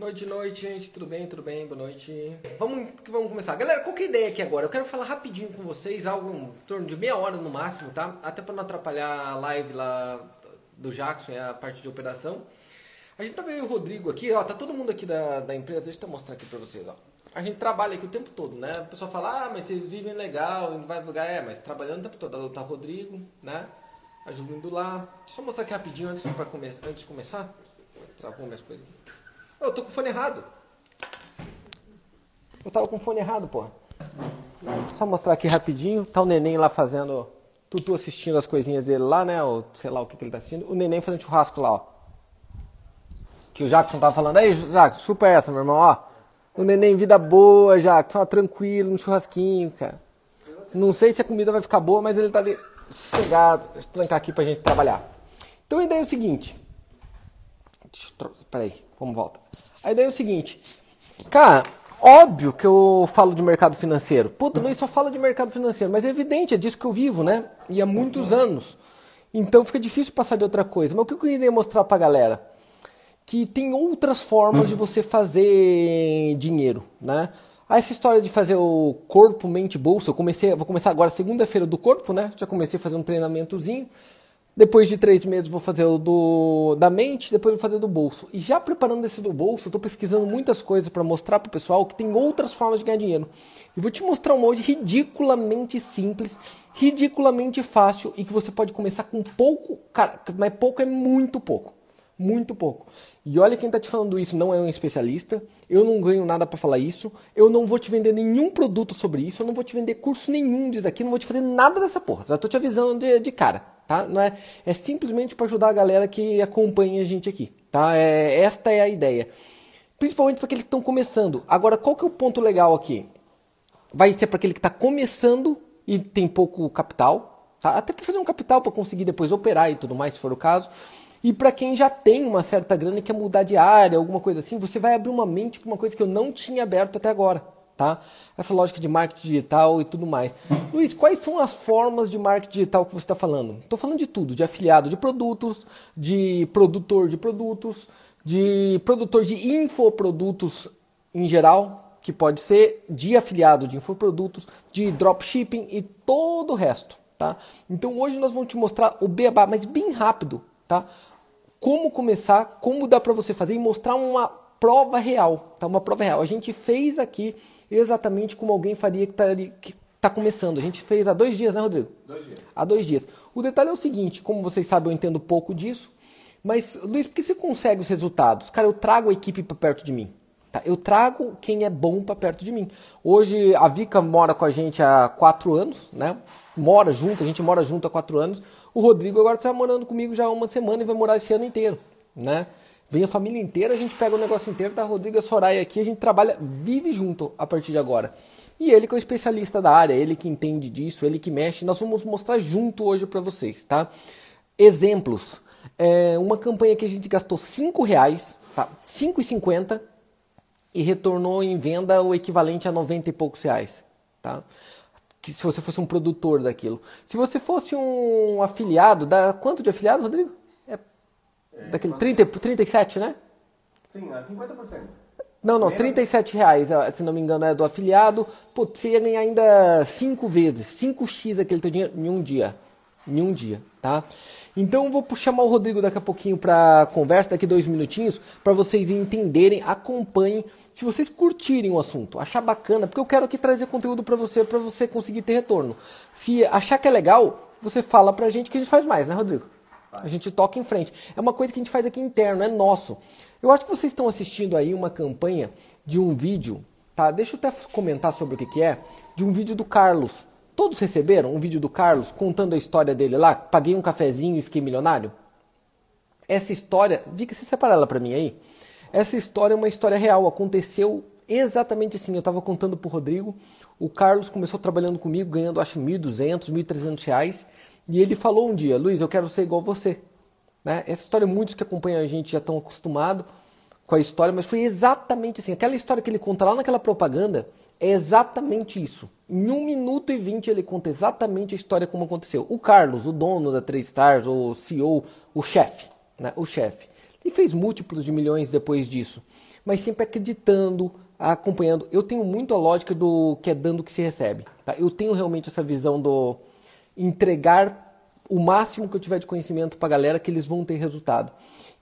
Noite, noite, gente. Tudo bem? Tudo bem? Boa noite. Vamos, vamos começar. Galera, qual que é a ideia aqui agora? Eu quero falar rapidinho com vocês, algo em torno de meia hora no máximo, tá? Até para não atrapalhar a live lá do Jackson e a parte de operação. A gente tá vendo o Rodrigo aqui, ó, tá todo mundo aqui da, da empresa, deixa eu mostrar aqui para vocês, ó. A gente trabalha aqui o tempo todo, né? A pessoa fala, ah, mas vocês vivem legal em vários lugares. É, mas trabalhando o tempo todo. Tá o Rodrigo, né? A Júlia indo lá. Deixa eu mostrar aqui rapidinho antes, pra antes de começar. Travou minhas coisas aqui. Eu tô com o fone errado. Eu tava com o fone errado, porra. Só mostrar aqui rapidinho. Tá o neném lá fazendo. Tutu assistindo as coisinhas dele lá, né? Ou sei lá o que, que ele tá assistindo. O neném fazendo churrasco lá, ó. Que o Jackson tava falando. Aí, Jackson, chupa essa, meu irmão, ó. O neném, vida boa, Jackson, ó, tranquilo, no churrasquinho, cara. Não sei se a comida vai ficar boa, mas ele tá ali sossegado. Deixa eu trancar aqui pra gente trabalhar. Então a ideia é o seguinte. Peraí, vamos volta. A ideia é o seguinte, cara, óbvio que eu falo de mercado financeiro. Puta, Luiz só fala de mercado financeiro, mas é evidente, é disso que eu vivo, né? E há muitos anos. Então fica difícil passar de outra coisa. Mas o que eu queria mostrar pra galera? Que tem outras formas de você fazer dinheiro, né? Ah, essa história de fazer o corpo, mente, bolsa, eu comecei, vou começar agora segunda-feira do corpo, né? Já comecei a fazer um treinamentozinho. Depois de três meses vou fazer o do, da mente, depois vou fazer do bolso. E já preparando esse do bolso, estou pesquisando muitas coisas para mostrar para o pessoal que tem outras formas de ganhar dinheiro. E vou te mostrar um molde ridiculamente simples, ridiculamente fácil e que você pode começar com pouco, cara, mas pouco é muito pouco, muito pouco. E olha quem está te falando isso não é um especialista, eu não ganho nada para falar isso, eu não vou te vender nenhum produto sobre isso, eu não vou te vender curso nenhum disso aqui, não vou te fazer nada dessa porra. Já tô te avisando de, de cara, tá? Não é, é simplesmente para ajudar a galera que acompanha a gente aqui, tá? É, esta é a ideia. Principalmente para aqueles que estão começando. Agora, qual que é o ponto legal aqui? Vai ser para aquele que está começando e tem pouco capital, tá? Até para fazer um capital para conseguir depois operar e tudo mais, se for o caso. E para quem já tem uma certa grana e quer mudar de área, alguma coisa assim, você vai abrir uma mente para uma coisa que eu não tinha aberto até agora, tá? Essa lógica de marketing digital e tudo mais. Luiz, quais são as formas de marketing digital que você está falando? Estou falando de tudo, de afiliado de produtos, de produtor de produtos, de produtor de infoprodutos em geral, que pode ser de afiliado de infoprodutos, de dropshipping e todo o resto, tá? Então hoje nós vamos te mostrar o beabá, mas bem rápido, tá? como começar, como dá para você fazer e mostrar uma prova real, tá? Uma prova real. A gente fez aqui exatamente como alguém faria que está tá começando. A gente fez há dois dias, né, Rodrigo? Dois dias. Há dois dias. O detalhe é o seguinte, como vocês sabem, eu entendo pouco disso, mas, Luiz, por que você consegue os resultados? Cara, eu trago a equipe para perto de mim. Tá? Eu trago quem é bom para perto de mim. Hoje a Vika mora com a gente há quatro anos, né? Mora junto, a gente mora junto há quatro anos. O Rodrigo agora está morando comigo já há uma semana e vai morar esse ano inteiro, né? Vem a família inteira, a gente pega o negócio inteiro, tá? Rodrigo e Soraya aqui, a gente trabalha, vive junto a partir de agora. E ele que é o especialista da área, ele que entende disso, ele que mexe, nós vamos mostrar junto hoje para vocês, tá? Exemplos. É uma campanha que a gente gastou 5 reais, tá? 5,50 e retornou em venda o equivalente a 90 e poucos reais, tá? que se você fosse um produtor daquilo. Se você fosse um afiliado, da quanto de afiliado, Rodrigo? É, daquele 30, 37, né? Sim, 50%. É não, não, 37 reais, se não me engano, é do afiliado. Pô, você ia ganhar ainda 5 vezes, 5x aquele teu dinheiro em um dia. Em um dia, tá? Então eu vou chamar o Rodrigo daqui a pouquinho para conversa, daqui dois minutinhos, para vocês entenderem, acompanhem se vocês curtirem o assunto, achar bacana, porque eu quero aqui trazer conteúdo para você, para você conseguir ter retorno. Se achar que é legal, você fala pra gente que a gente faz mais, né, Rodrigo? A gente toca em frente. É uma coisa que a gente faz aqui interno, é nosso. Eu acho que vocês estão assistindo aí uma campanha de um vídeo, tá? Deixa eu até comentar sobre o que, que é, de um vídeo do Carlos. Todos receberam um vídeo do Carlos contando a história dele lá? Paguei um cafezinho e fiquei milionário? Essa história, Vika, você separa ela para mim aí? Essa história é uma história real, aconteceu exatamente assim. Eu estava contando para o Rodrigo, o Carlos começou trabalhando comigo, ganhando acho 1.200, 1.300 reais, e ele falou um dia, Luiz, eu quero ser igual você. Né? Essa história, muitos que acompanham a gente já estão acostumados com a história, mas foi exatamente assim. Aquela história que ele conta lá naquela propaganda é exatamente isso. Em 1 minuto e 20 ele conta exatamente a história como aconteceu. O Carlos, o dono da 3 Stars, o CEO, o chefe, né? o chefe E fez múltiplos de milhões depois disso. Mas sempre acreditando, acompanhando. Eu tenho muito a lógica do que é dando que se recebe. Tá? Eu tenho realmente essa visão do entregar o máximo que eu tiver de conhecimento para a galera que eles vão ter resultado.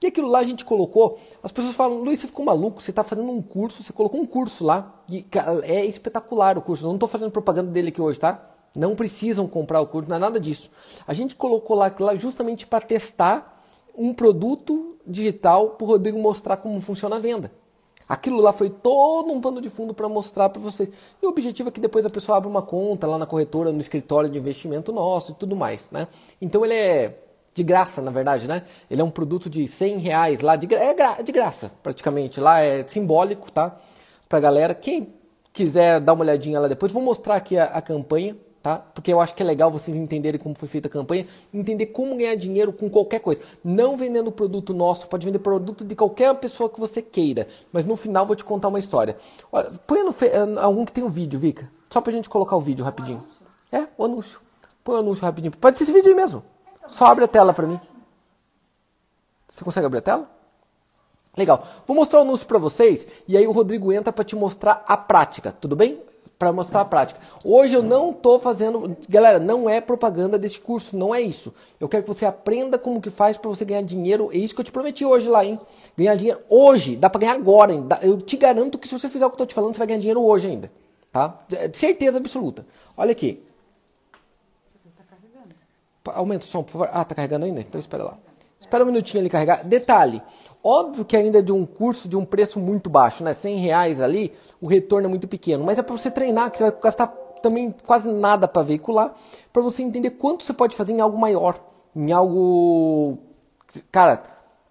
E aquilo lá a gente colocou, as pessoas falam, Luiz, você ficou maluco, você está fazendo um curso, você colocou um curso lá. E é espetacular o curso. Eu não estou fazendo propaganda dele aqui hoje, tá? Não precisam comprar o curso, não é nada disso. A gente colocou lá, lá justamente para testar um produto digital para o Rodrigo mostrar como funciona a venda. Aquilo lá foi todo um pano de fundo para mostrar para vocês. E o objetivo é que depois a pessoa abra uma conta lá na corretora, no escritório de investimento nosso e tudo mais, né? Então ele é de graça, na verdade, né? Ele é um produto de 100 reais lá, de, é de graça, praticamente. Lá é simbólico, tá? Pra galera. Quem quiser dar uma olhadinha lá depois, vou mostrar aqui a, a campanha, tá? Porque eu acho que é legal vocês entenderem como foi feita a campanha, entender como ganhar dinheiro com qualquer coisa. Não vendendo produto nosso, pode vender produto de qualquer pessoa que você queira. Mas no final vou te contar uma história. Olha, põe no eh, algum que tem um vídeo, Vika. Só pra gente colocar o vídeo rapidinho. É, o anúncio. Põe o anúncio rapidinho. Pode ser esse vídeo aí mesmo. Só abre a tela para mim. Você consegue abrir a tela? Legal. Vou mostrar o anúncio para vocês e aí o Rodrigo entra para te mostrar a prática, tudo bem? Para mostrar a prática. Hoje eu não estou fazendo, galera, não é propaganda desse curso, não é isso. Eu quero que você aprenda como que faz para você ganhar dinheiro. É isso que eu te prometi hoje lá, hein? Ganhar dinheiro hoje, dá para ganhar agora, hein? Eu te garanto que se você fizer o que eu estou te falando, você vai ganhar dinheiro hoje ainda, tá? De certeza absoluta. Olha aqui. Aumenta o som, por favor. Ah, tá carregando ainda? Então espera lá. Espera um minutinho ele carregar. Detalhe, óbvio que ainda é de um curso de um preço muito baixo, né? 100 reais ali, o retorno é muito pequeno. Mas é para você treinar, que você vai gastar também quase nada para veicular, para você entender quanto você pode fazer em algo maior. Em algo... Cara,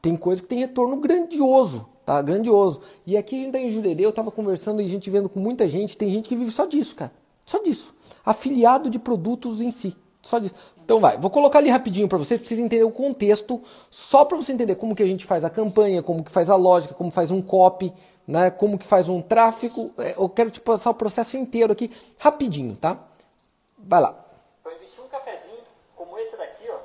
tem coisa que tem retorno grandioso, tá? Grandioso. E aqui ainda em Jurerê, eu tava conversando e a gente vendo com muita gente, tem gente que vive só disso, cara. Só disso. Afiliado de produtos em si. Só disso. Então vai, vou colocar ali rapidinho para vocês, precisa entender o contexto, só para você entender como que a gente faz a campanha, como que faz a lógica, como faz um copy, né, como que faz um tráfego. É, eu quero te passar o processo inteiro aqui, rapidinho, tá? Vai lá. Eu investi um cafezinho como esse daqui, ó,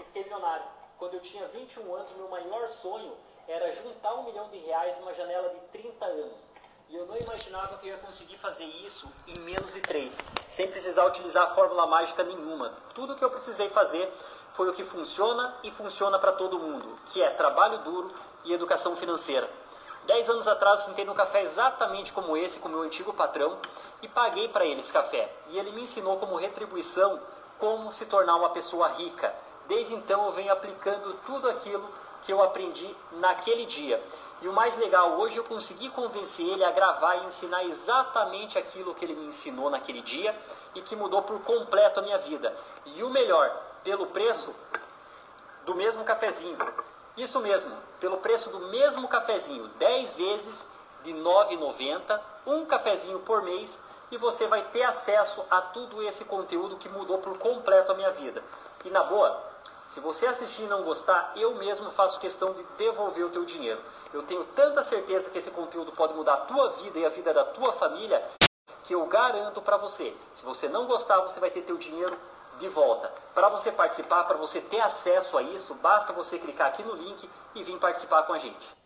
e fiquei milionário. Quando eu tinha 21 anos, meu maior sonho era juntar um milhão de reais numa janela de 30 anos. E eu não imaginava que eu ia conseguir fazer isso em menos de três, sem precisar utilizar fórmula mágica nenhuma. Tudo que eu precisei fazer foi o que funciona e funciona para todo mundo, que é trabalho duro e educação financeira. Dez anos atrás eu sentei num café exatamente como esse com meu antigo patrão e paguei para ele esse café. E ele me ensinou como retribuição como se tornar uma pessoa rica. Desde então eu venho aplicando tudo aquilo que eu aprendi naquele dia. E o mais legal, hoje eu consegui convencer ele a gravar e ensinar exatamente aquilo que ele me ensinou naquele dia e que mudou por completo a minha vida. E o melhor, pelo preço do mesmo cafezinho. Isso mesmo, pelo preço do mesmo cafezinho, 10 vezes de R$ 9,90, um cafezinho por mês, e você vai ter acesso a tudo esse conteúdo que mudou por completo a minha vida. E na boa, se você assistir e não gostar, eu mesmo faço questão de devolver o teu dinheiro. Eu tenho tanta certeza que esse conteúdo pode mudar a tua vida e a vida da tua família, que eu garanto para você. Se você não gostar, você vai ter teu dinheiro de volta. Para você participar, para você ter acesso a isso, basta você clicar aqui no link e vir participar com a gente.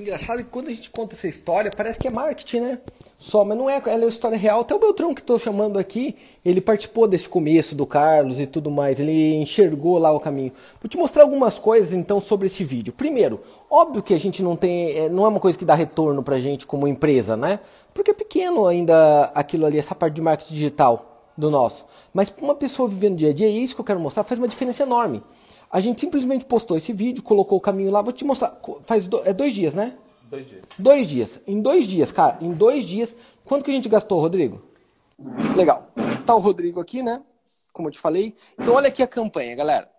Engraçado que quando a gente conta essa história, parece que é marketing, né? Só, mas não é, ela é uma história real. Até o Beltrão que estou chamando aqui, ele participou desse começo do Carlos e tudo mais, ele enxergou lá o caminho. Vou te mostrar algumas coisas então sobre esse vídeo. Primeiro, óbvio que a gente não tem, é, não é uma coisa que dá retorno pra gente como empresa, né? Porque é pequeno ainda aquilo ali, essa parte de marketing digital do nosso. Mas uma pessoa vivendo dia a dia, é isso que eu quero mostrar, faz uma diferença enorme. A gente simplesmente postou esse vídeo, colocou o caminho lá. Vou te mostrar. Faz do, é dois dias, né? Dois dias. Dois dias. Em dois dias, cara. Em dois dias. Quanto que a gente gastou, Rodrigo? Legal. Tá o Rodrigo aqui, né? Como eu te falei. Então, olha aqui a campanha, galera.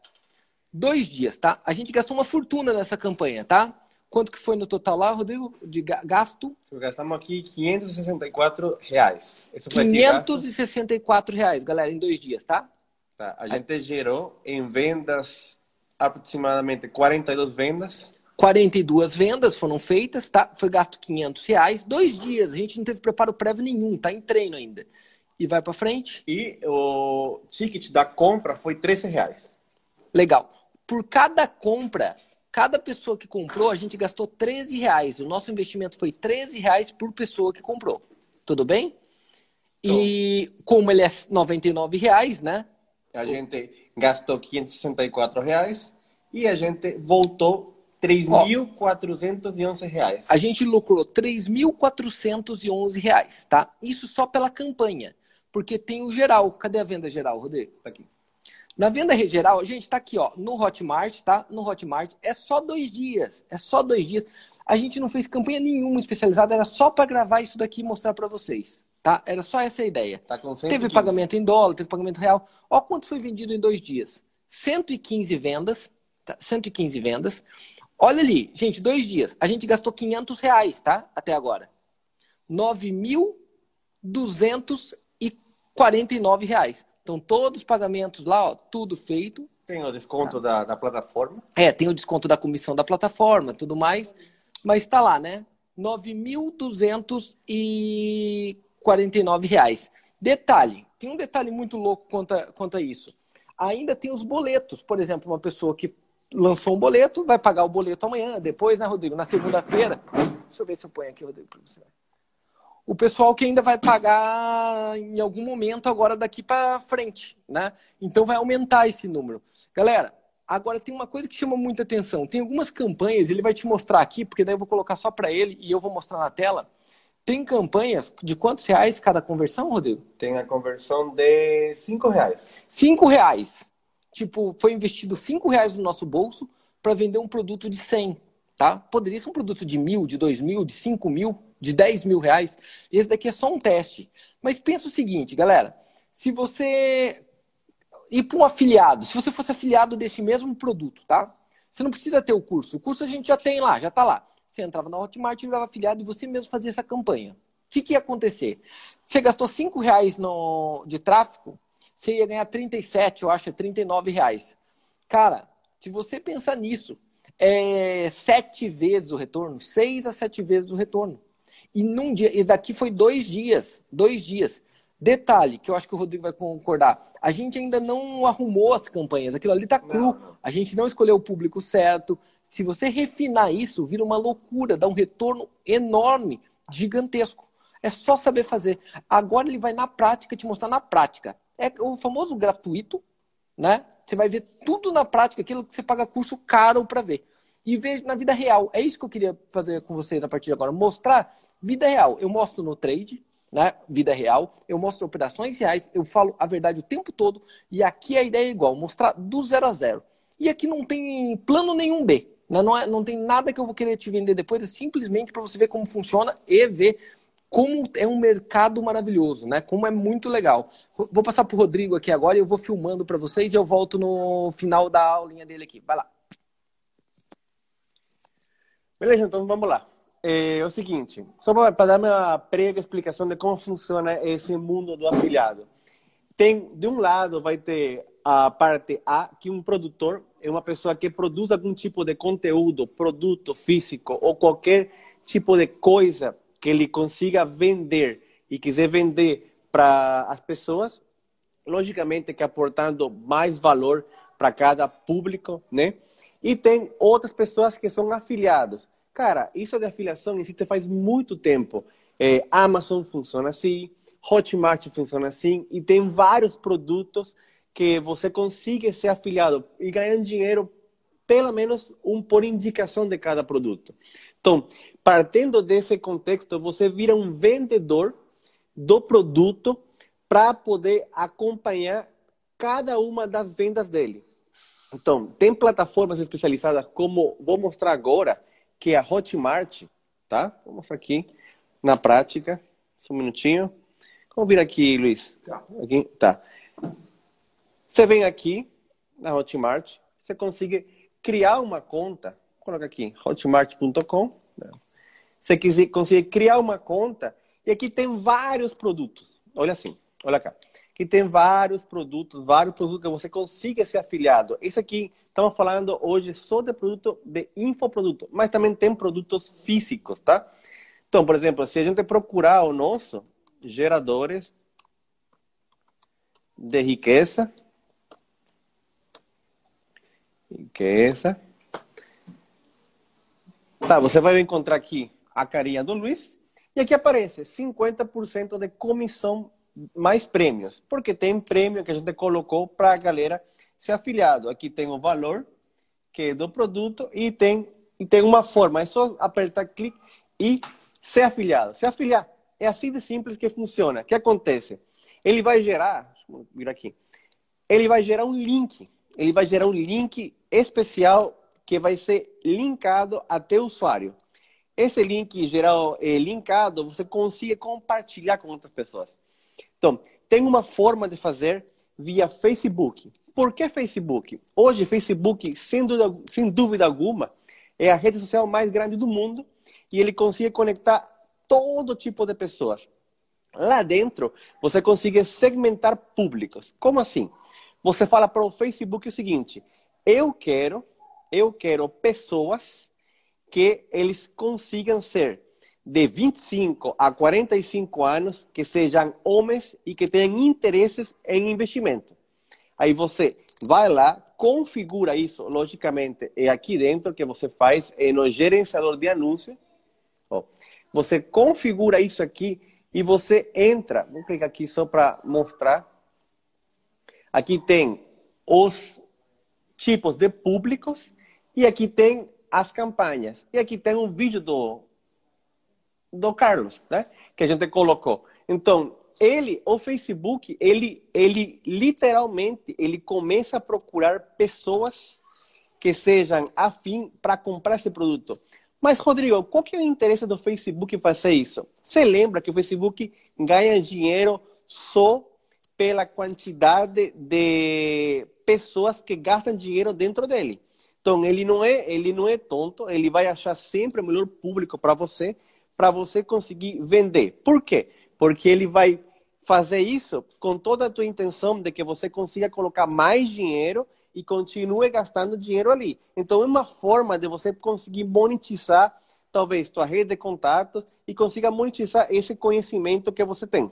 Dois dias, tá? A gente gastou uma fortuna nessa campanha, tá? Quanto que foi no total lá, Rodrigo, de gasto? Gastamos aqui 564 reais. Isso foi 564 reais, galera, em dois dias, tá? Tá, a gente Aí... gerou em vendas aproximadamente 42 vendas. 42 vendas foram feitas, tá? Foi gasto 500 reais. Dois dias, a gente não teve preparo prévio nenhum, tá em treino ainda. E vai para frente. E o ticket da compra foi 13 reais. Legal. por cada compra, cada pessoa que comprou, a gente gastou 13 reais. O nosso investimento foi 13 reais por pessoa que comprou. Tudo bem? E como ele é 99 reais, né? A gente gastou 564 reais e a gente voltou 3.411 reais. A gente lucrou 3.411 reais, tá? Isso só pela campanha. Porque tem o geral. Cadê a venda geral, Rodrigo? Tá aqui. Na venda geral, a gente tá aqui, ó, no Hotmart, tá? No Hotmart é só dois dias. É só dois dias. A gente não fez campanha nenhuma especializada, era só para gravar isso daqui e mostrar para vocês. Tá? Era só essa a ideia. Tá teve 115. pagamento em dólar, teve pagamento real. Ó quanto foi vendido em dois dias. 115 vendas. Tá? 115 vendas. Olha ali, gente, dois dias. A gente gastou 500 reais, tá? Até agora. 9.249 reais. Então, todos os pagamentos lá, ó, tudo feito. Tem o desconto da, da plataforma. É, tem o desconto da comissão da plataforma, tudo mais. Mas tá lá, né? 9.249 reais. Detalhe, tem um detalhe muito louco quanto a, quanto a isso. Ainda tem os boletos. Por exemplo, uma pessoa que lançou um boleto, vai pagar o boleto amanhã, depois, né, Rodrigo? Na segunda-feira. Deixa eu ver se eu ponho aqui, Rodrigo, para você. O pessoal que ainda vai pagar em algum momento agora daqui para frente, né? Então vai aumentar esse número. Galera, agora tem uma coisa que chama muita atenção. Tem algumas campanhas, ele vai te mostrar aqui, porque daí eu vou colocar só para ele e eu vou mostrar na tela. Tem campanhas de quantos reais cada conversão, Rodrigo? Tem a conversão de 5 reais. Cinco reais. Tipo, foi investido cinco reais no nosso bolso para vender um produto de 100, tá? Poderia ser um produto de mil, de dois mil, de cinco mil, de 10 mil reais. Esse daqui é só um teste. Mas pensa o seguinte, galera. Se você ir para um afiliado, se você fosse afiliado desse mesmo produto, tá? Você não precisa ter o curso. O curso a gente já tem lá, já está lá. Você entrava na Hotmart, virava afiliado e você mesmo fazia essa campanha. O que, que ia acontecer? Você gastou 5 reais no, de tráfego, você ia ganhar 37, eu acho, é 39 reais. Cara, se você pensar nisso, é sete vezes o retorno, seis a sete vezes o retorno. E num dia, esse daqui foi dois dias, dois dias. Detalhe, que eu acho que o Rodrigo vai concordar, a gente ainda não arrumou as campanhas, aquilo ali tá cru, a gente não escolheu o público certo. Se você refinar isso, vira uma loucura, dá um retorno enorme, gigantesco. É só saber fazer. Agora ele vai na prática te mostrar na prática. É o famoso gratuito, né? Você vai ver tudo na prática, aquilo que você paga curso caro para ver. E veja na vida real. É isso que eu queria fazer com vocês a partir de agora. Mostrar vida real. Eu mostro no trade, né? Vida real. Eu mostro operações reais. Eu falo a verdade o tempo todo. E aqui a ideia é igual. Mostrar do zero a zero. E aqui não tem plano nenhum B. né? Não, é, não tem nada que eu vou querer te vender depois. É simplesmente para você ver como funciona e ver como é um mercado maravilhoso, né? Como é muito legal. Vou passar para o Rodrigo aqui agora e eu vou filmando para vocês e eu volto no final da aulinha dele aqui. Vai lá. Beleza, então vamos lá. É o seguinte, só para dar uma breve explicação de como funciona esse mundo do afiliado. Tem, de um lado, vai ter a parte A, que um produtor é uma pessoa que produz algum tipo de conteúdo, produto físico ou qualquer tipo de coisa que ele consiga vender e quiser vender para as pessoas, logicamente que aportando mais valor para cada público, né? E tem outras pessoas que são afiliados. Cara, isso de afiliação existe faz muito tempo. É, Amazon funciona assim, Hotmart funciona assim, e tem vários produtos que você consiga ser afiliado e ganhar dinheiro, pelo menos um por indicação de cada produto. Então, partindo desse contexto, você vira um vendedor do produto para poder acompanhar cada uma das vendas dele. Então, tem plataformas especializadas como vou mostrar agora, que é a Hotmart, tá? Vou mostrar aqui na prática. Só um minutinho. Vamos vir aqui, Luiz. Aqui, tá. Você vem aqui na Hotmart, você consegue criar uma conta. Coloca aqui, hotmart.com. Você quiser conseguir criar uma conta e aqui tem vários produtos. Olha assim, olha cá. Aqui tem vários produtos, vários produtos que você consiga ser afiliado. Esse aqui, estamos falando hoje só de produto de infoproduto, mas também tem produtos físicos, tá? Então, por exemplo, se a gente procurar o nosso geradores de riqueza, que essa. Tá, você vai encontrar aqui a carinha do Luiz. E aqui aparece 50% de comissão mais prêmios. Porque tem prêmio que a gente colocou para a galera ser afiliado. Aqui tem o valor que é do produto e tem, e tem uma forma. É só apertar clique e ser afiliado. Se afiliar é assim de simples que funciona. O que acontece? Ele vai gerar, vir aqui. Ele vai gerar um link. Ele vai gerar um link especial que vai ser linkado até o usuário. Esse link geral é, linkado, você consiga compartilhar com outras pessoas. Então, tem uma forma de fazer via Facebook. Por que Facebook? Hoje, Facebook, sem dúvida, sem dúvida alguma, é a rede social mais grande do mundo e ele consegue conectar todo tipo de pessoas. Lá dentro, você consegue segmentar públicos. Como assim? Você fala para o Facebook o seguinte: eu quero eu quero pessoas que eles consigam ser de 25 a 45 anos, que sejam homens e que tenham interesses em investimento. Aí você vai lá, configura isso, logicamente, é aqui dentro que você faz, é no gerenciador de anúncio. Você configura isso aqui e você entra. Vou clicar aqui só para mostrar. Aqui tem os tipos de públicos e aqui tem as campanhas. E aqui tem um vídeo do, do Carlos, né? Que a gente colocou. Então, ele, o Facebook, ele, ele literalmente, ele começa a procurar pessoas que sejam afim para comprar esse produto. Mas, Rodrigo, qual que é o interesse do Facebook fazer isso? Você lembra que o Facebook ganha dinheiro só pela quantidade de pessoas que gastam dinheiro dentro dele. Então, ele não é, ele não é tonto, ele vai achar sempre o melhor público para você, para você conseguir vender. Por quê? Porque ele vai fazer isso com toda a tua intenção de que você consiga colocar mais dinheiro e continue gastando dinheiro ali. Então, é uma forma de você conseguir monetizar, talvez, tua rede de contatos e consiga monetizar esse conhecimento que você tem.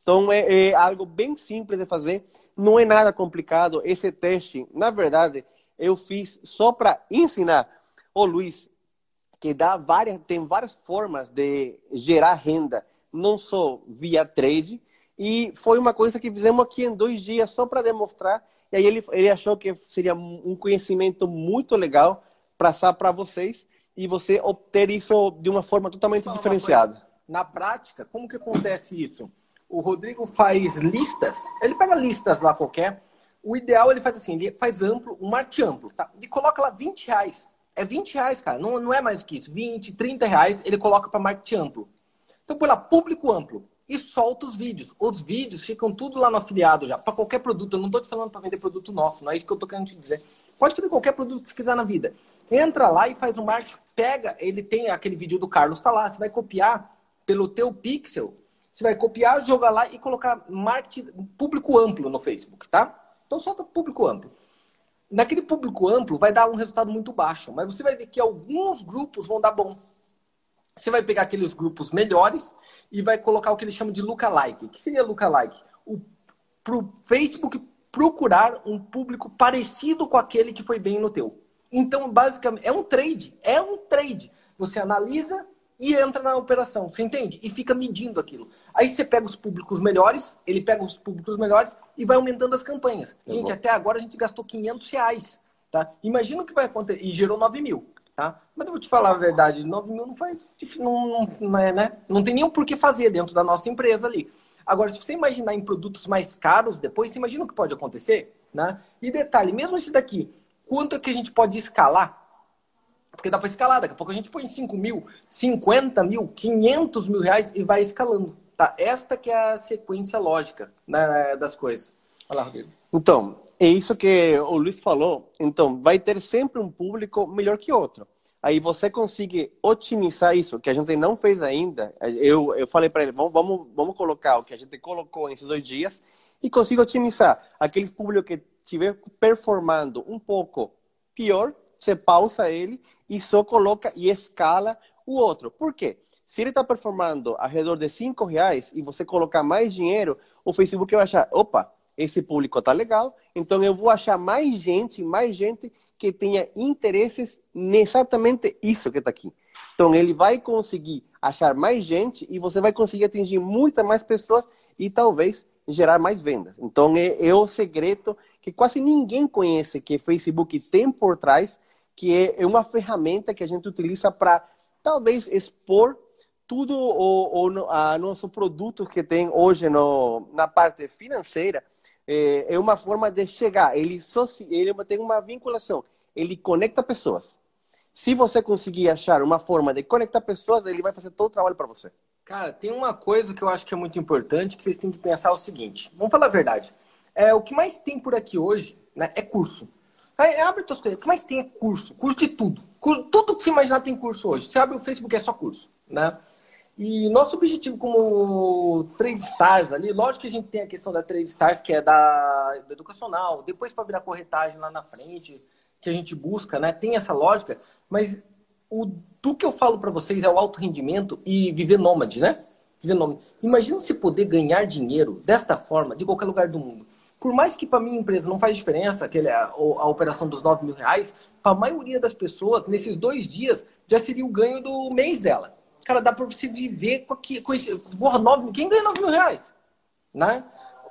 Então, é, é algo bem simples de fazer, não é nada complicado. Esse teste, na verdade, eu fiz só para ensinar o Luiz que dá várias, tem várias formas de gerar renda, não só via trade. E foi uma coisa que fizemos aqui em dois dias só para demonstrar. E aí ele, ele achou que seria um conhecimento muito legal passar para vocês e você obter isso de uma forma totalmente diferenciada. Na prática, como que acontece isso? O Rodrigo faz listas, ele pega listas lá qualquer, o ideal ele faz assim, ele faz amplo, um marketing amplo, tá? E coloca lá 20 reais. É 20 reais, cara. Não, não é mais que isso. 20, 30 reais ele coloca para marketing amplo. Então põe lá, público amplo. E solta os vídeos. Os vídeos ficam tudo lá no afiliado já, para qualquer produto. Eu não estou te falando para vender produto nosso, não é isso que eu estou querendo te dizer. Pode fazer qualquer produto que você quiser na vida. Entra lá e faz um marketing, pega, ele tem aquele vídeo do Carlos, tá lá. Você vai copiar pelo teu pixel, você vai copiar, jogar lá e colocar marketing público amplo no Facebook, tá? Então solta público amplo. Naquele público amplo vai dar um resultado muito baixo, mas você vai ver que alguns grupos vão dar bom. Você vai pegar aqueles grupos melhores e vai colocar o que ele chama de lookalike. O que seria lookalike? O pro Facebook procurar um público parecido com aquele que foi bem no teu. Então, basicamente, é um trade, é um trade. Você analisa e entra na operação, você entende? E fica medindo aquilo. Aí você pega os públicos melhores, ele pega os públicos melhores e vai aumentando as campanhas. Tá gente, até agora a gente gastou 500 reais, tá? Imagina o que vai acontecer. E gerou 9 mil, tá? Mas eu vou te falar a verdade, 9 mil não faz... Não, não, é, né? não tem nenhum por que fazer dentro da nossa empresa ali. Agora, se você imaginar em produtos mais caros depois, você imagina o que pode acontecer, né? E detalhe, mesmo esse daqui, quanto é que a gente pode escalar porque dá para escalar. Daqui a pouco a gente põe 5 mil, 50 mil, 500 mil reais e vai escalando. Tá? Esta que é a sequência lógica né, das coisas. Olha lá, Rodrigo. Então, é isso que o Luiz falou. Então, vai ter sempre um público melhor que outro. Aí você consegue otimizar isso, que a gente não fez ainda. Eu, eu falei para ele, vamos, vamos, vamos colocar o que a gente colocou nesses dois dias e consigo otimizar. Aquele público que estiver performando um pouco pior, você pausa ele e só coloca e escala o outro. Por quê? Se ele está performando ao redor de 5 reais e você colocar mais dinheiro, o Facebook vai achar, opa, esse público tá legal, então eu vou achar mais gente, mais gente que tenha interesses exatamente isso que está aqui. Então ele vai conseguir achar mais gente e você vai conseguir atingir muitas mais pessoas e talvez gerar mais vendas. Então é, é o segredo que quase ninguém conhece que Facebook tem por trás, que é, é uma ferramenta que a gente utiliza para talvez expor tudo o, o a nosso produto que tem hoje no, na parte financeira é, é uma forma de chegar. Ele, ele tem uma vinculação. Ele conecta pessoas. Se você conseguir achar uma forma de conectar pessoas, ele vai fazer todo o trabalho para você. Cara, tem uma coisa que eu acho que é muito importante que vocês têm que pensar o seguinte. Vamos falar a verdade. É, o que mais tem por aqui hoje né, é curso. É, abre tuas coisas. Mais tem é curso. Curso de tudo. Tudo que você imaginar tem curso hoje. Você abre o Facebook, é só curso. Né? E nosso objetivo como Trade Stars ali, lógico que a gente tem a questão da Trade Stars, que é da, do educacional, depois para virar corretagem lá na frente, que a gente busca, né? Tem essa lógica, mas o do que eu falo para vocês é o alto rendimento e viver nômade, né? Viver nômade. Imagina se poder ganhar dinheiro desta forma de qualquer lugar do mundo. Por mais que para minha empresa não faz diferença aquele, a, a operação dos 9 mil reais, para a maioria das pessoas, nesses dois dias, já seria o ganho do mês dela. Cara, dá para você viver com, aqui, com esse. Porra, 9 mil. Quem ganha 9 mil reais? Né?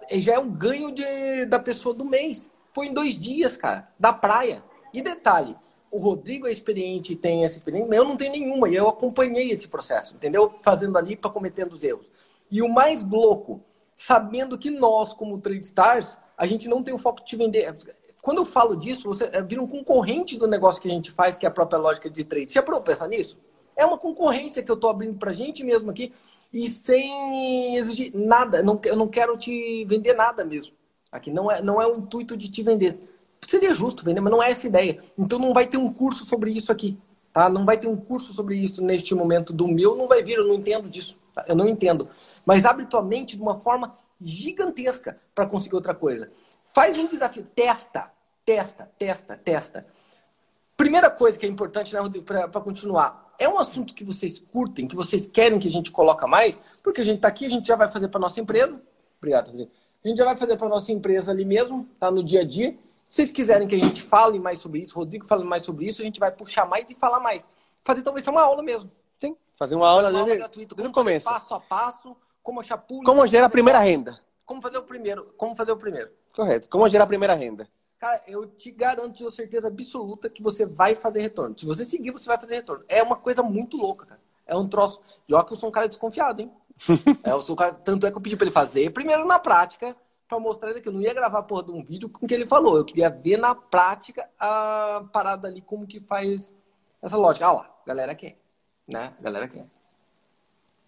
E já é um ganho de, da pessoa do mês. Foi em dois dias, cara, da praia. E detalhe, o Rodrigo é experiente, tem essa experiência, mas eu não tenho nenhuma. E eu acompanhei esse processo, entendeu? Fazendo ali para cometendo os erros. E o mais louco, sabendo que nós, como Trade Stars, a gente não tem o foco de te vender. Quando eu falo disso, você é, vira um concorrente do negócio que a gente faz, que é a própria lógica de trade. Você já parou pensar nisso? É uma concorrência que eu estou abrindo para a gente mesmo aqui e sem exigir nada. Não, eu não quero te vender nada mesmo. Aqui não é, não é o intuito de te vender. Seria justo vender, mas não é essa ideia. Então não vai ter um curso sobre isso aqui. Tá? Não vai ter um curso sobre isso neste momento do meu, não vai vir, eu não entendo disso. Eu não entendo. Mas abre tua mente de uma forma gigantesca para conseguir outra coisa. Faz um desafio, testa, testa, testa, testa. Primeira coisa que é importante, né, Rodrigo, para continuar é um assunto que vocês curtem, que vocês querem que a gente coloca mais, porque a gente está aqui, a gente já vai fazer para nossa empresa. Obrigado, Rodrigo. A gente já vai fazer para nossa empresa ali mesmo, tá no dia a dia. Se vocês quiserem que a gente fale mais sobre isso, Rodrigo fale mais sobre isso, a gente vai puxar mais e falar mais. Fazer talvez uma aula mesmo. Fazer uma aula, uma aula gratuita, desde o começo. Passo a passo, como achar público. Como gerar a primeira renda. Como fazer o primeiro. Como fazer o primeiro. Correto. Como gerar a primeira renda. Cara, eu te garanto, tenho certeza absoluta que você vai fazer retorno. Se você seguir, você vai fazer retorno. É uma coisa muito louca, cara. É um troço. E ó, que eu sou um cara desconfiado, hein? é, eu sou um cara... Tanto é que eu pedi pra ele fazer primeiro na prática, pra mostrar que eu não ia gravar a porra de um vídeo com o que ele falou. Eu queria ver na prática a parada ali, como que faz essa lógica. Ah lá, galera quer. Né? Galera quer.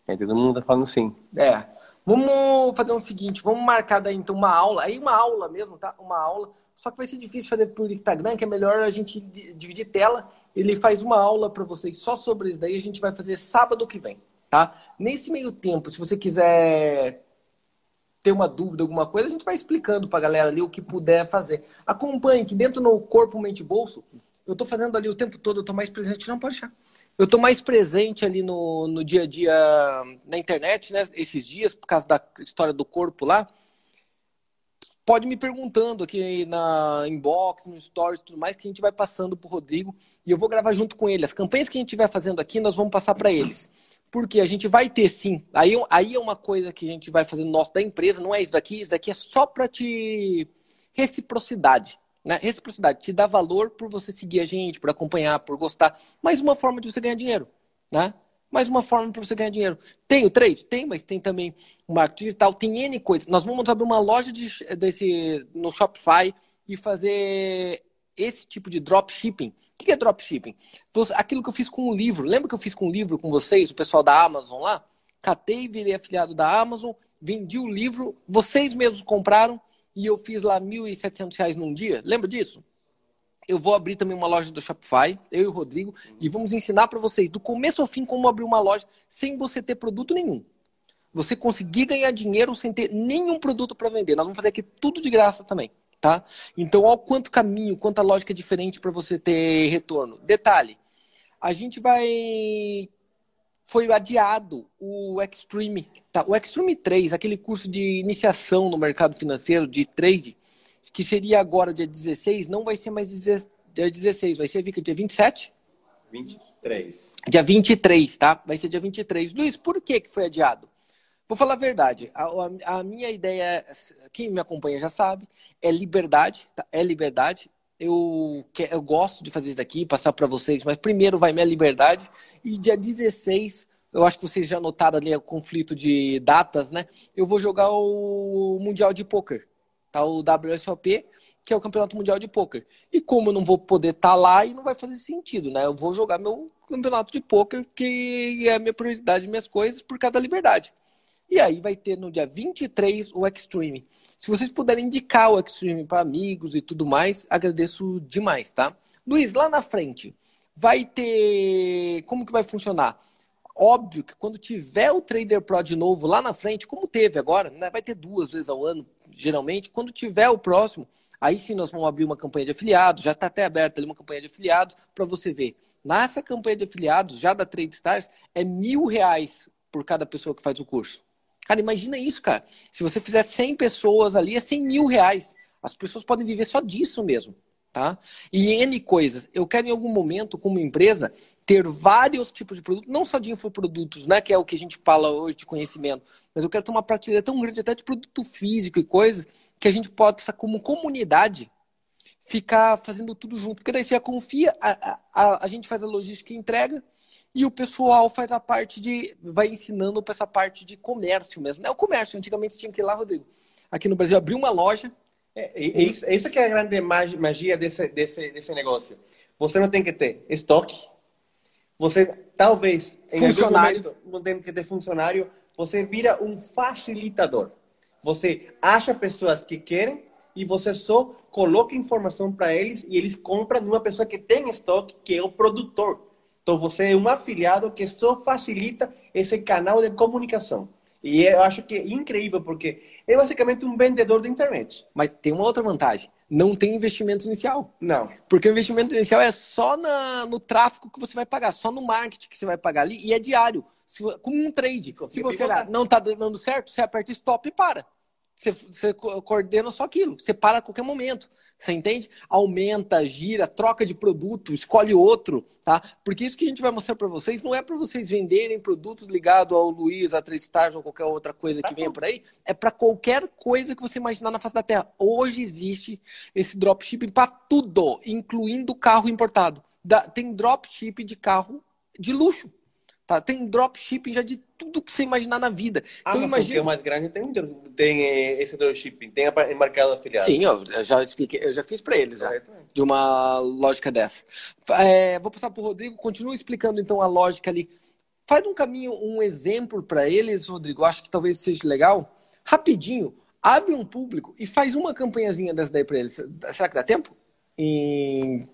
É, todo mundo tá falando sim. É. Vamos fazer o seguinte, vamos marcar daí então uma aula, aí uma aula mesmo, tá? Uma aula só que vai ser difícil fazer por Instagram, que é melhor a gente dividir tela. Ele faz uma aula para vocês só sobre isso daí. A gente vai fazer sábado que vem, tá? Nesse meio tempo, se você quiser ter uma dúvida, alguma coisa, a gente vai explicando para a galera ali o que puder fazer. Acompanhe que dentro no Corpo, Mente Bolso, eu estou fazendo ali o tempo todo, eu estou mais presente. Não pode achar. Eu estou mais presente ali no, no dia a dia na internet, né? Esses dias, por causa da história do corpo lá pode me perguntando aqui na inbox, no stories tudo mais, que a gente vai passando pro Rodrigo e eu vou gravar junto com ele. As campanhas que a gente estiver fazendo aqui, nós vamos passar para eles. Porque a gente vai ter sim. Aí, aí é uma coisa que a gente vai fazer no nosso da empresa, não é isso daqui, isso daqui é só para te reciprocidade. Né? Reciprocidade, te dá valor por você seguir a gente, por acompanhar, por gostar. Mais uma forma de você ganhar dinheiro. Né? mais uma forma para você ganhar dinheiro. Tem o trade? Tem, mas tem também o marketing digital, tem N coisas. Nós vamos abrir uma loja de, desse, no Shopify e fazer esse tipo de dropshipping. O que é dropshipping? Aquilo que eu fiz com o livro. Lembra que eu fiz com o livro com vocês, o pessoal da Amazon lá? Catei, virei afiliado da Amazon, vendi o livro, vocês mesmos compraram e eu fiz lá R$ 1.700 num dia. Lembra disso? eu vou abrir também uma loja do Shopify, eu e o Rodrigo, e vamos ensinar para vocês, do começo ao fim, como abrir uma loja sem você ter produto nenhum. Você conseguir ganhar dinheiro sem ter nenhum produto para vender. Nós vamos fazer aqui tudo de graça também, tá? Então, olha quanto caminho, quanta lógica é diferente para você ter retorno. Detalhe, a gente vai foi adiado o Extreme. Tá? O Extreme 3, aquele curso de iniciação no mercado financeiro de trade, que seria agora dia 16, não vai ser mais dia 16, vai ser dia 27? 23. Dia 23, tá? Vai ser dia 23. Luiz, por que, que foi adiado? Vou falar a verdade. A, a, a minha ideia, quem me acompanha já sabe, é liberdade, tá? É liberdade. Eu, eu gosto de fazer isso daqui, passar para vocês, mas primeiro vai minha liberdade. E dia 16, eu acho que vocês já notaram ali o conflito de datas, né? Eu vou jogar o Mundial de Poker, tá? O WSOP, que é o Campeonato Mundial de Poker. E como eu não vou poder estar tá lá, e não vai fazer sentido, né? Eu vou jogar meu campeonato de poker, que é a minha prioridade, minhas coisas, por causa da liberdade. E aí vai ter no dia 23 o Extreme. Se vocês puderem indicar o Extreme para amigos e tudo mais, agradeço demais, tá? Luiz, lá na frente, vai ter. Como que vai funcionar? Óbvio que quando tiver o Trader Pro de novo lá na frente, como teve agora, né? vai ter duas vezes ao ano, geralmente. Quando tiver o próximo, aí sim nós vamos abrir uma campanha de afiliados. Já está até aberta ali uma campanha de afiliados para você ver. Nessa campanha de afiliados, já da Trade Stars, é mil reais por cada pessoa que faz o curso. Cara, imagina isso, cara. Se você fizer 100 pessoas ali, é 100 mil reais. As pessoas podem viver só disso mesmo, tá? E N coisas. Eu quero, em algum momento, como empresa, ter vários tipos de produtos, não só de infoprodutos, né? Que é o que a gente fala hoje de conhecimento. Mas eu quero ter uma prateleira tão grande, até de produto físico e coisas, que a gente possa, como comunidade, ficar fazendo tudo junto. Porque daí você já confia, a, a, a gente faz a logística e entrega, e o pessoal faz a parte de. vai ensinando para essa parte de comércio mesmo. É o comércio. Antigamente tinha que ir lá, Rodrigo. Aqui no Brasil, abrir uma loja. É, é, isso, é isso que é a grande magia desse, desse, desse negócio. Você não tem que ter estoque. Você, talvez, em funcionário. algum momento, não tem que ter funcionário. Você vira um facilitador. Você acha pessoas que querem e você só coloca informação para eles e eles compram de uma pessoa que tem estoque, que é o produtor. Então você é um afiliado que só facilita esse canal de comunicação. E eu acho que é incrível, porque é basicamente um vendedor da internet. Mas tem uma outra vantagem. Não tem investimento inicial. Não. Porque o investimento inicial é só na, no tráfego que você vai pagar, só no marketing que você vai pagar ali, e é diário. Se, como um trade. Se você olhar, não está dando certo, você aperta stop e para. Você, você coordena só aquilo. Você para a qualquer momento. Você entende? Aumenta, gira, troca de produto, escolhe outro, tá? Porque isso que a gente vai mostrar para vocês não é para vocês venderem produtos ligados ao Luiz, a Três Stars ou qualquer outra coisa que venha por aí. É para qualquer coisa que você imaginar na face da Terra. Hoje existe esse dropshipping para tudo, incluindo carro importado. Tem dropshipping de carro de luxo. Tá? Tem dropshipping já de tudo que você imaginar na vida. Ah, então, imagina... que é mais grande tem, tem eh, esse dropshipping, tem embarcado afiliado. Sim, eu já expliquei, eu já fiz para eles já, de uma lógica dessa. É, vou passar para o Rodrigo, continua explicando então a lógica ali. Faz um caminho, um exemplo para eles, Rodrigo, acho que talvez seja legal. Rapidinho, abre um público e faz uma campanhazinha dessa daí para eles. Será que dá tempo? Em...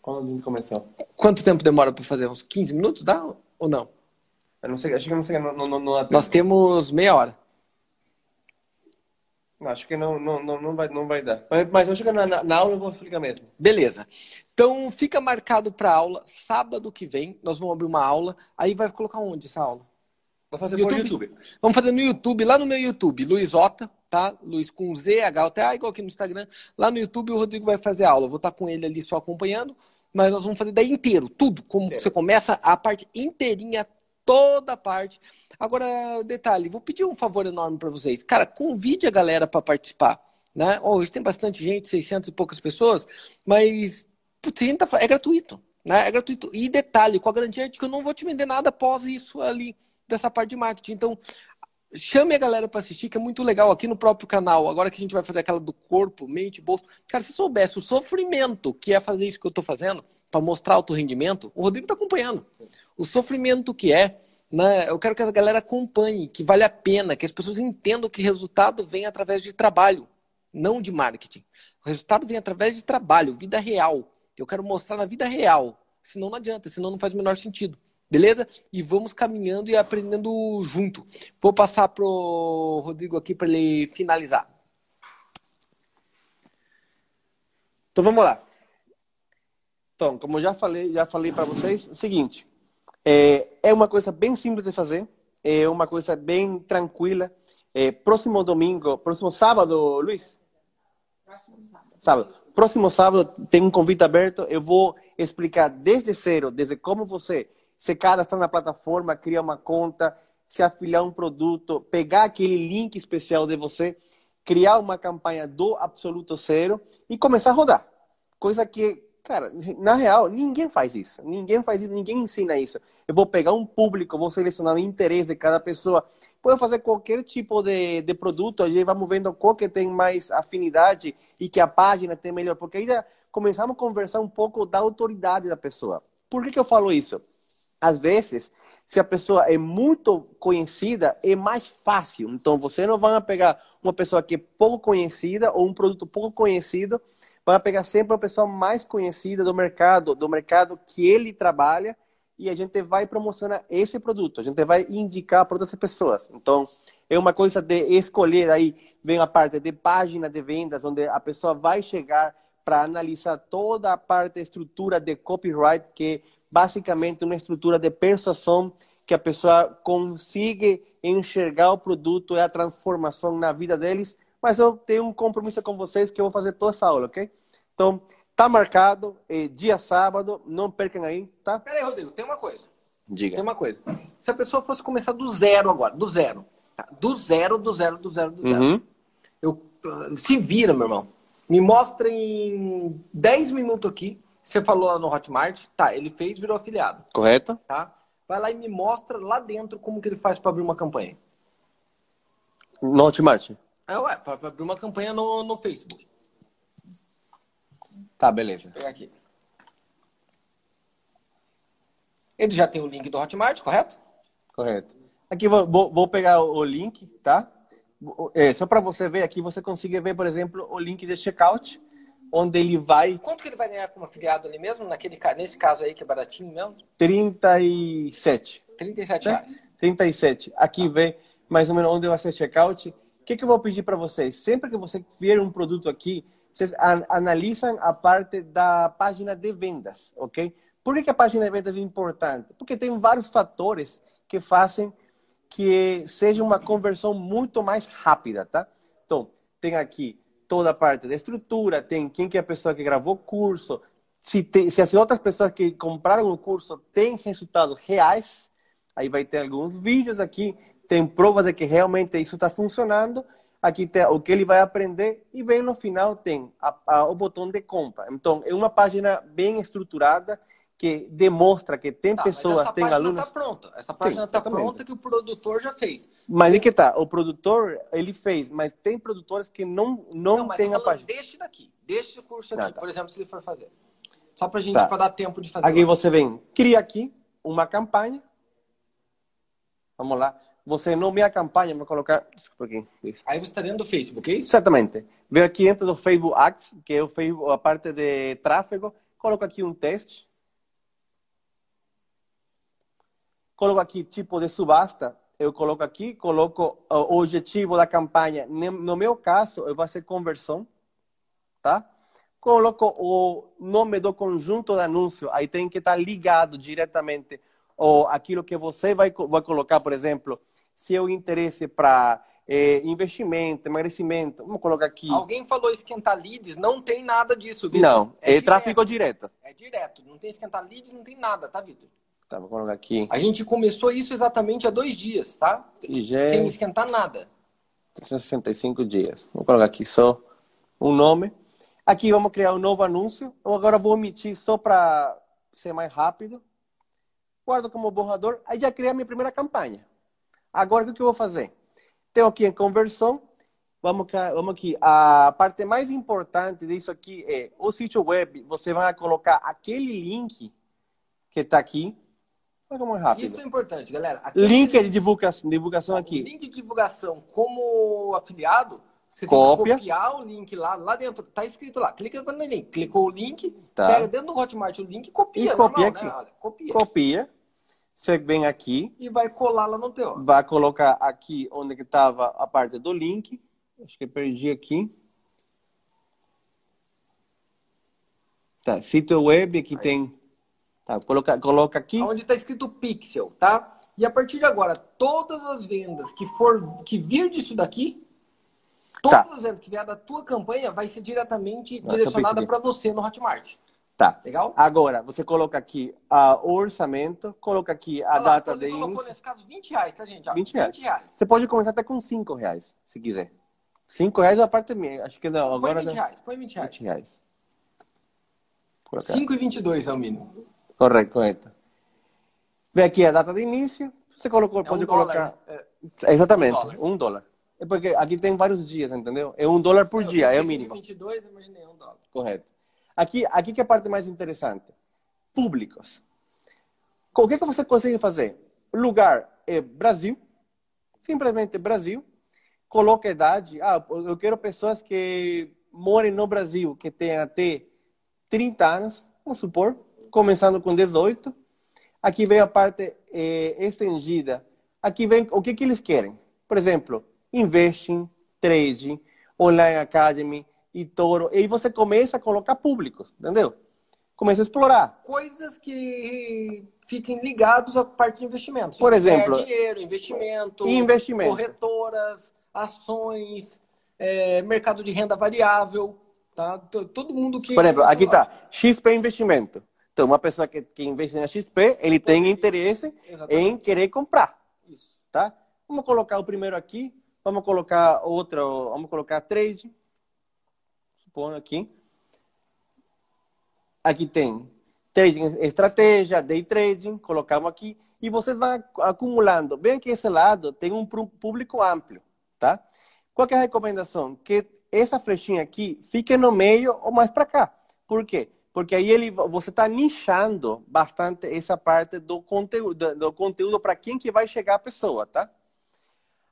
Quando a gente começou? Quanto tempo demora para fazer? Uns 15 minutos, dá ou não? Eu não sei, acho que não sei. Não, não, não Nós temos meia hora. Acho que não, não, não, vai, não vai dar. Mas eu chego na, na, aula eu vou explicar mesmo. Beleza. Então fica marcado para aula sábado que vem. Nós vamos abrir uma aula. Aí vai colocar onde essa aula? Vou fazer YouTube. por YouTube. Vamos fazer no YouTube, lá no meu YouTube, Luiz Ota, tá? Luiz com Z, H, O, T, A, igual aqui no Instagram. Lá no YouTube o Rodrigo vai fazer a aula. Eu vou estar com ele ali só acompanhando, mas nós vamos fazer daí inteiro, tudo. Como inteiro. você começa a parte inteirinha toda parte. Agora, detalhe, vou pedir um favor enorme para vocês. Cara, convide a galera para participar. Né? Hoje tem bastante gente, 600 e poucas pessoas, mas putz, a gente tá, é gratuito. Né? É gratuito. E detalhe, com a garantia de que eu não vou te vender nada após isso ali, dessa parte de marketing. Então, chame a galera para assistir, que é muito legal aqui no próprio canal. Agora que a gente vai fazer aquela do corpo, mente, bolso. Cara, se soubesse o sofrimento que é fazer isso que eu estou fazendo, para mostrar alto rendimento, o Rodrigo está acompanhando. O sofrimento que é, né? Eu quero que a galera acompanhe, que vale a pena, que as pessoas entendam que resultado vem através de trabalho, não de marketing. O resultado vem através de trabalho, vida real. Eu quero mostrar na vida real. Senão não adianta, senão não faz o menor sentido. Beleza? E vamos caminhando e aprendendo junto. Vou passar pro Rodrigo aqui para ele finalizar. Então vamos lá. Então, como já falei, já falei para vocês, é o seguinte: É, é uma coisa bem simples de fazer, é uma coisa bem tranquila. É, próximo domingo, próximo sábado, Luiz? Próximo sábado. sábado. Próximo sábado tem um convite aberto. Eu vou explicar desde zero, desde como você se cadastrar na plataforma, criar uma conta, se afiliar a um produto, pegar aquele link especial de você, criar uma campanha do absoluto zero e começar a rodar. Coisa que, cara, na real, ninguém faz isso. Ninguém faz isso, ninguém ensina isso. Eu vou pegar um público, vou selecionar o interesse de cada pessoa. Pode fazer qualquer tipo de, de produto, a gente vamos vendo qual que tem mais afinidade e que a página tem melhor. Porque aí começamos a conversar um pouco da autoridade da pessoa. Por que, que eu falo isso? Às vezes, se a pessoa é muito conhecida, é mais fácil. Então, você não vai pegar uma pessoa que é pouco conhecida ou um produto pouco conhecido, vai pegar sempre uma pessoa mais conhecida do mercado, do mercado que ele trabalha, e a gente vai promocionar esse produto, a gente vai indicar para outras pessoas. Então, é uma coisa de escolher aí, vem a parte de página de vendas, onde a pessoa vai chegar para analisar toda a parte, estrutura de copyright, que basicamente uma estrutura de persuasão que a pessoa consiga enxergar o produto e a transformação na vida deles. Mas eu tenho um compromisso com vocês que eu vou fazer toda essa aula, ok? Então, tá marcado, é dia sábado, não percam aí, tá? Peraí, Rodrigo, tem uma coisa. Diga. Tem uma coisa. Se a pessoa fosse começar do zero agora, do zero, tá? do zero, do zero, do zero, do zero. Uhum. Eu, se vira, meu irmão. Me mostra em 10 minutos aqui você falou lá no Hotmart, tá, ele fez, virou afiliado. Correto. Tá? Vai lá e me mostra lá dentro como que ele faz para abrir uma campanha. No Hotmart? É, ué, para abrir uma campanha no, no Facebook. Tá, beleza. Vou pegar aqui. Ele já tem o link do Hotmart, correto? Correto. Aqui vou, vou pegar o link, tá? É, só para você ver aqui, você consiga ver, por exemplo, o link de checkout onde ele vai. Quanto que ele vai ganhar como afiliado ali mesmo? Naquele, nesse caso aí, que é baratinho mesmo? 37. 37 né? reais. 37. Aqui tá. vem mais ou menos onde vai ser checkout. O que, que eu vou pedir para vocês? Sempre que você ver um produto aqui, vocês analisam a parte da página de vendas, ok? Por que, que a página de vendas é importante? Porque tem vários fatores que fazem que seja uma conversão muito mais rápida, tá? Então, tem aqui toda a parte da estrutura, tem quem que é a pessoa que gravou o curso, se, tem, se as outras pessoas que compraram o curso têm resultados reais, aí vai ter alguns vídeos aqui, tem provas de que realmente isso está funcionando, aqui tem o que ele vai aprender e bem no final tem a, a, o botão de compra. Então, é uma página bem estruturada, que demonstra que tem tá, pessoas, tem alunos. Essa página está pronta. Essa página está pronta que o produtor já fez. Mas tem... que tá? O produtor ele fez, mas tem produtores que não não, não tem a página. Deixa daqui, deixa o curso aqui, ah, tá. por exemplo, se ele for fazer. Só para gente tá. para dar tempo de fazer. Aqui você vem, cria aqui uma campanha. Vamos lá. Você nomeia a campanha, vou colocar. Aqui. Aí você está dentro do Facebook, é isso? Exatamente. Vem aqui dentro do Facebook Ads, que é o Facebook, a parte de tráfego. Coloco aqui um teste coloco aqui tipo de subasta, eu coloco aqui, coloco o objetivo da campanha. No meu caso, eu vou fazer conversão, tá? Coloco o nome do conjunto de anúncio, aí tem que estar ligado diretamente ou aquilo que você vai, vai colocar, por exemplo, se o interesse para é, investimento, emagrecimento, vamos colocar aqui. Alguém falou esquentar leads, não tem nada disso, Vitor. Não, é, é tráfego direto. É direto, não tem esquentar leads, não tem nada, tá, Vitor? Tá, vou colocar aqui. A gente começou isso exatamente há dois dias, tá? IG... Sem esquentar nada. 365 dias. Vou colocar aqui só um nome. Aqui vamos criar um novo anúncio. Eu agora vou omitir só para ser mais rápido. Guardo como borrador. Aí já criei a minha primeira campanha. Agora o que eu vou fazer? Tenho aqui em conversão. Vamos, vamos aqui. A parte mais importante disso aqui é o sítio web. Você vai colocar aquele link que está aqui Pega mais rápido. Isso é importante, galera. Aqui link é de divulgação, divulgação aqui. Link de divulgação como afiliado, você Cópia. tem que copiar o link lá, lá dentro. Tá escrito lá. Clica no link. Clicou o link, tá. pega dentro do Hotmart o link e copia. E copia normal, aqui. Né? Copia. Copia. Você vem aqui. E vai colar lá no teu. Vai colocar aqui onde que tava a parte do link. Acho que perdi aqui. Tá, sítio web, aqui Aí. tem Tá, coloca, coloca aqui. Onde está escrito Pixel, tá? E a partir de agora, todas as vendas que for que vir disso daqui, todas Tá. as vendas que vier da tua campanha vai ser diretamente Nossa, direcionada para você no Hotmart. Tá. Legal? Agora, você coloca aqui ah, o orçamento, coloca aqui a Olha lá, data ele de colocou início. nesse caso 20 reais, tá, gente? Ó, 20 reais. 20 reais. Você pode começar até com 5 reais, se quiser. 5 reais é a parte minha. Acho que não, Põe agora 20 não. reais, põe 20 reais. 20 reais. Colocar. 5,22 é o mínimo. Correto, correto. Vem aqui a data de início. Você colocou, É pode um colocar. dólar. É, Exatamente, Um dólar. um dólar. É porque aqui tem vários dias, entendeu? É um dólar por dia, é o mínimo. 22, eu imaginei um dólar. Correto. Aqui, aqui que é a parte mais interessante. Públicos. O que, que você consegue fazer? Lugar é Brasil, simplesmente Brasil. Coloca a idade. Ah, eu quero pessoas que morem no Brasil, que tenham até 30 anos, vamos supor, começando com 18. Aqui vem a parte eh, estendida. Aqui vem o que, que eles querem. Por exemplo, investing, trading, online academy, e toro. E aí você começa a colocar públicos, entendeu? Começa a explorar. Coisas que fiquem ligados à parte de investimentos. Por exemplo, dinheiro, investimento, investimento. corretoras, ações, é, mercado de renda variável, tá? Todo mundo que. Por exemplo, aqui está XP Investimento. Então, uma pessoa que, que investe na XP, ele tem interesse Exatamente. em querer comprar, Isso. tá? Vamos colocar o primeiro aqui, vamos colocar outro, vamos colocar trade. Supondo aqui. Aqui tem trading estratégia, day trading, colocamos aqui e vocês vão ac- acumulando. Bem que esse lado tem um público amplo, tá? Qual é a recomendação? Que essa flechinha aqui fique no meio ou mais para cá. Por quê? Porque aí ele, você está nichando bastante essa parte do conteúdo, do conteúdo para quem que vai chegar a pessoa, tá?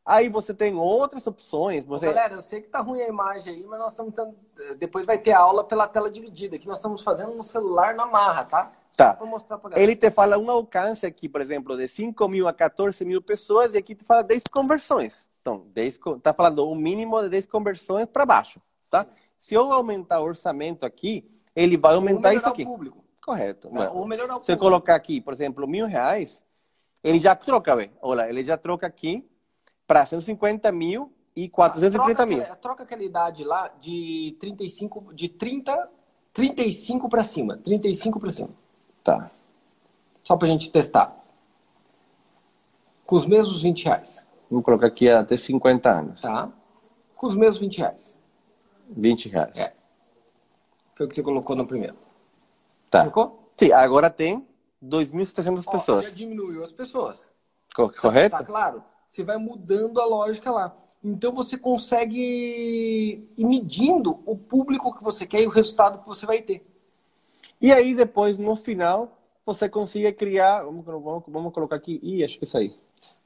Aí você tem outras opções. Você... Galera, eu sei que tá ruim a imagem aí, mas nós estamos tendo... Depois vai ter aula pela tela dividida, que nós estamos fazendo no celular na marra, tá? Só Tá. Ele te fala um alcance aqui, por exemplo, de 5 mil a 14 mil pessoas, e aqui te fala 10 conversões. Então, 10, co- tá falando o mínimo de 10 conversões para baixo, tá? Se eu aumentar o orçamento aqui, ele vai aumentar isso o aqui. público. Correto. Não. Ou melhorar o Se eu público. colocar aqui, por exemplo, mil reais, ele já troca, velho. Olha, ele já troca aqui para 150 mil e 430 troca mil. Aquela, troca aquela idade lá de 35, de 30, 35 para cima. 35 para cima. Tá. Só pra gente testar. Com os mesmos 20 reais, Vamos colocar aqui até 50 anos. tá? Com os mesmos 20 reais. 20 reais. É. Foi o que você colocou no primeiro. Tá. Colocou? Sim, agora tem 2.700 Ó, pessoas. já diminuiu as pessoas. Co- Correto? Tá claro? Você vai mudando a lógica lá. Então você consegue ir medindo o público que você quer e o resultado que você vai ter. E aí depois, no final, você consiga criar... Vamos, vamos, vamos colocar aqui... Ih, acho que é isso aí.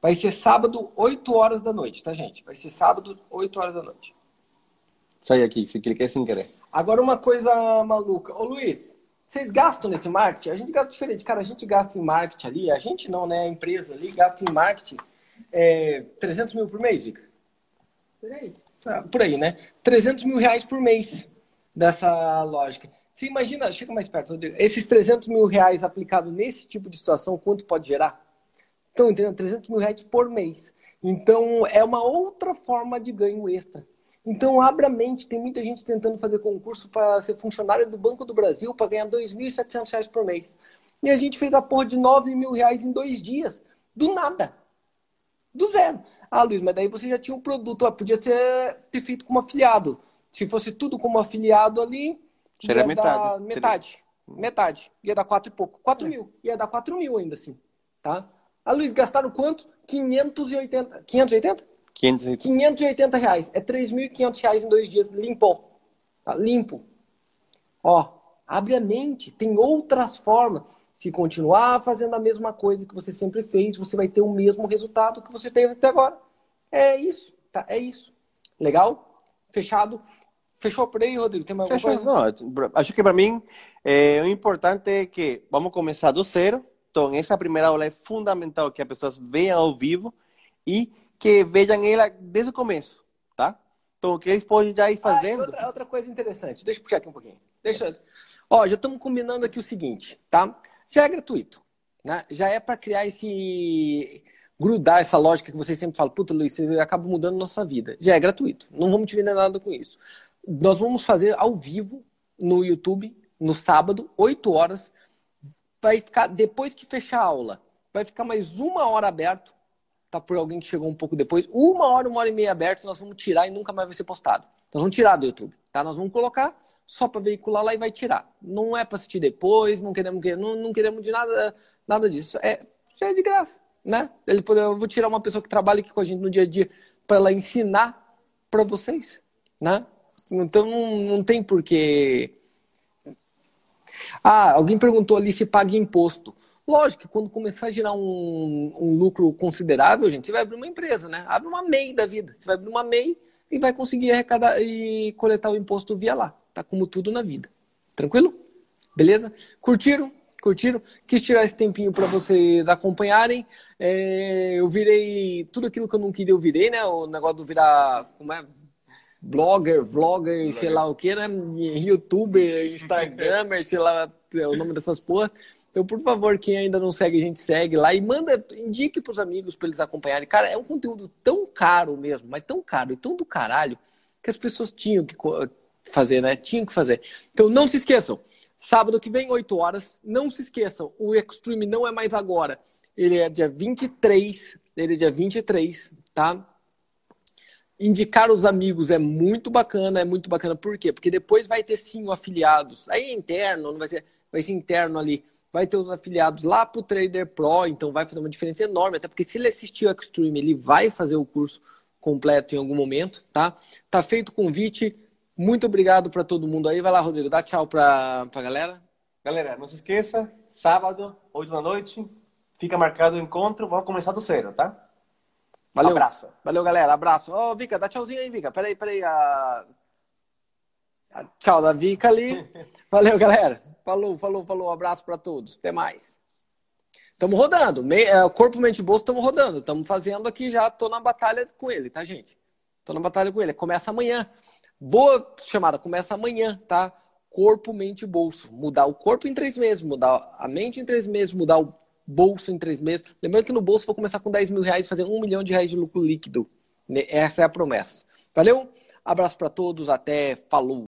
Vai ser sábado, 8 horas da noite, tá, gente? Vai ser sábado, 8 horas da noite. Sai aqui, se cliquei sem querer. Agora uma coisa maluca. Ô Luiz, vocês gastam nesse marketing? A gente gasta diferente. Cara, a gente gasta em marketing ali, a gente não, né? A empresa ali gasta em marketing é, 300 mil por mês, Vika? Por aí. Tá, por aí, né? 300 mil reais por mês dessa lógica. Você imagina, chega mais perto, Rodrigo, esses 300 mil reais aplicados nesse tipo de situação, quanto pode gerar? Estão entendendo? 300 mil reais por mês. Então, é uma outra forma de ganho extra. Então, abra a mente. Tem muita gente tentando fazer concurso para ser funcionário do Banco do Brasil para ganhar 2.700 reais por mês. E a gente fez a porra de 9 mil reais em dois dias. Do nada. Do zero. Ah, Luiz, mas daí você já tinha um produto. Podia ter, ter feito como afiliado. Se fosse tudo como afiliado ali, Seria ia metade. dar Seria- metade. Metade. Ia dar quatro e pouco. Quatro mil. Ia dar quatro mil ainda assim. Tá? Ah, Luiz, gastaram quanto? 580. 580? 500 e- 580 reais. É 3.500 reais em dois dias. Limpo. Tá? Limpo. Ó, abre a mente. Tem outras formas. Se continuar fazendo a mesma coisa que você sempre fez, você vai ter o mesmo resultado que você teve até agora. É isso. Tá? É isso. Legal? Fechado? Fechou por aí, Rodrigo? Tem mais alguma Fechou. coisa? Não, acho que para mim é, o importante é que vamos começar do zero. Então, essa primeira aula é fundamental que as pessoas vejam ao vivo e que vejam ela desde o começo, tá? Então, o que eles podem já ir Ah, fazendo. outra, outra coisa interessante, deixa eu puxar aqui um pouquinho. Deixa. Ó, já estamos combinando aqui o seguinte, tá? já é gratuito. Né? Já é para criar esse. grudar essa lógica que vocês sempre falam, puta, Luiz, você acaba mudando nossa vida. Já é gratuito. Não vamos te vender nada com isso. Nós vamos fazer ao vivo no YouTube, no sábado, 8 horas. Vai ficar, depois que fechar a aula, vai ficar mais uma hora aberto, tá? Por alguém que chegou um pouco depois. Uma hora, uma hora e meia aberto, nós vamos tirar e nunca mais vai ser postado. Nós vamos tirar do YouTube, tá? Nós vamos colocar só para veicular lá e vai tirar. Não é para assistir depois, não queremos, não, não queremos de nada, nada disso. É, já é de graça, né? Ele eu vou tirar uma pessoa que trabalha aqui com a gente no dia a dia para ela ensinar para vocês, né? Então não, não tem porquê. Ah, alguém perguntou ali se paga imposto. Lógico que quando começar a gerar um, um, lucro considerável, gente, você vai abrir uma empresa, né? Abre uma MEI da vida. Você vai abrir uma MEI e vai conseguir arrecadar e coletar o imposto via lá. Tá como tudo na vida. Tranquilo? Beleza? Curtiram? Curtiram? Quis tirar esse tempinho para vocês acompanharem. É, eu virei tudo aquilo que eu não queria, eu virei, né? O negócio do virar. Como é? Blogger, vlogger, Blogger. sei lá o que, né? Youtuber, Instagramer, sei lá o nome dessas porra. Então, por favor, quem ainda não segue, a gente segue lá e manda, indique pros amigos para eles acompanharem. Cara, é um conteúdo tão caro mesmo, mas tão caro e tão do caralho que as pessoas tinham que fazer, né? Tinham que fazer. Então, não se esqueçam. Sábado que vem, 8 horas. Não se esqueçam, o Extreme não é mais agora. Ele é dia 23. Ele é dia 23, tá? Indicar os amigos é muito bacana, é muito bacana. Por quê? Porque depois vai ter sim o afiliados. Aí é interno, não vai ser, vai ser interno ali vai ter os afiliados lá para o Trader Pro, então vai fazer uma diferença enorme, até porque se ele assistir o Extreme, ele vai fazer o curso completo em algum momento, tá? Tá feito o convite. Muito obrigado para todo mundo aí. Vai lá, Rodrigo, dá tchau para a galera. Galera, não se esqueça, sábado, 8 da noite, fica marcado o encontro, vamos começar do zero, tá? Valeu. Um abraço. Valeu, galera. Abraço. Ô, oh, Vika, dá tchauzinho aí, Vika. Peraí, peraí. A... Tchau da Vika ali. Valeu, galera. Falou, falou, falou. Abraço para todos. Até mais. Estamos rodando. Me... É, corpo, mente e bolso, estamos rodando. Estamos fazendo aqui já. Estou na batalha com ele, tá, gente? Estou na batalha com ele. Começa amanhã. Boa chamada. Começa amanhã, tá? Corpo, mente e bolso. Mudar o corpo em três meses, mudar a mente em três meses, mudar o bolso em três meses. Lembrando que no bolso vou começar com 10 mil reais, fazer um milhão de reais de lucro líquido. Essa é a promessa. Valeu? Abraço para todos. Até. Falou.